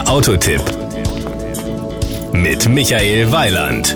Der Autotipp mit Michael Weiland.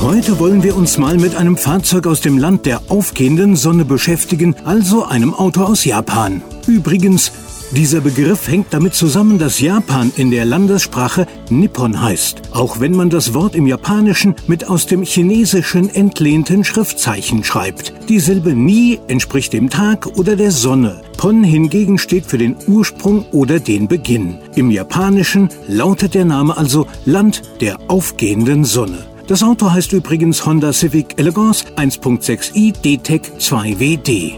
Heute wollen wir uns mal mit einem Fahrzeug aus dem Land der aufgehenden Sonne beschäftigen, also einem Auto aus Japan. Übrigens, dieser Begriff hängt damit zusammen, dass Japan in der Landessprache Nippon heißt, auch wenn man das Wort im Japanischen mit aus dem Chinesischen entlehnten Schriftzeichen schreibt. Die Silbe Ni entspricht dem Tag oder der Sonne. Pon hingegen steht für den Ursprung oder den Beginn. Im Japanischen lautet der Name also Land der aufgehenden Sonne. Das Auto heißt übrigens Honda Civic Elegance 1.6i D-Tech 2WD.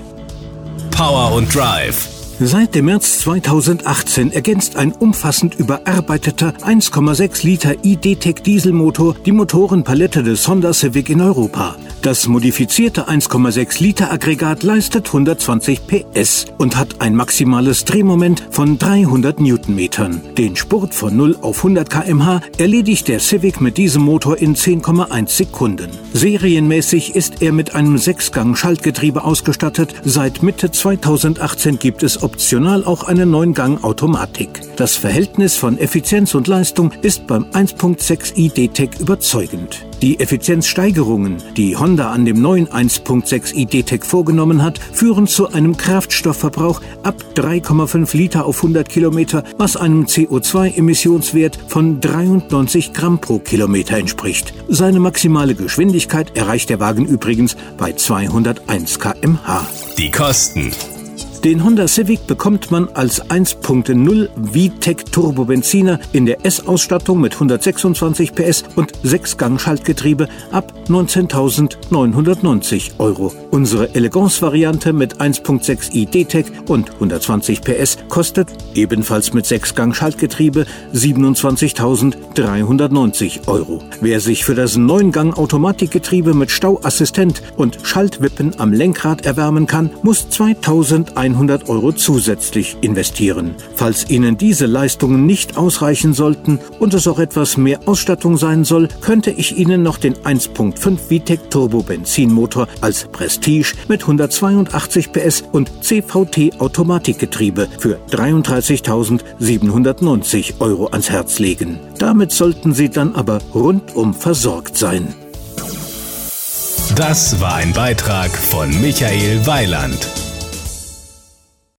Power und Drive. Seit dem März 2018 ergänzt ein umfassend überarbeiteter 1,6 Liter ID-Tech Dieselmotor die Motorenpalette des Honda Civic in Europa. Das modifizierte 1,6 Liter Aggregat leistet 120 PS und hat ein maximales Drehmoment von 300 Newtonmetern. Den Spurt von 0 auf 100 kmh erledigt der Civic mit diesem Motor in 10,1 Sekunden. Serienmäßig ist er mit einem 6-Gang-Schaltgetriebe ausgestattet. Seit Mitte 2018 gibt es optional auch eine 9-Gang-Automatik. Das Verhältnis von Effizienz und Leistung ist beim 1.6 ID-Tech überzeugend. Die Effizienzsteigerungen, die Honda an dem neuen 1.6 ID-Tech vorgenommen hat, führen zu einem Kraftstoffverbrauch ab 3,5 Liter auf 100 Kilometer, was einem CO2-Emissionswert von 93 Gramm pro Kilometer entspricht. Seine maximale Geschwindigkeit erreicht der Wagen übrigens bei 201 kmh. Die Kosten. Den Honda Civic bekommt man als 1.0 VTEC Turbobenziner in der S-Ausstattung mit 126 PS und 6-Gang-Schaltgetriebe ab 19.990 Euro. Unsere Elegance-Variante mit 1.6 ID-Tech und 120 PS kostet ebenfalls mit 6-Gang-Schaltgetriebe 27.390 Euro. Wer sich für das 9-Gang-Automatikgetriebe mit Stauassistent und Schaltwippen am Lenkrad erwärmen kann, muss 2100 100 Euro zusätzlich investieren. Falls Ihnen diese Leistungen nicht ausreichen sollten und es auch etwas mehr Ausstattung sein soll, könnte ich Ihnen noch den 1.5 VTEC Turbo Benzinmotor als Prestige mit 182 PS und CVT Automatikgetriebe für 33.790 Euro ans Herz legen. Damit sollten Sie dann aber rundum versorgt sein. Das war ein Beitrag von Michael Weiland.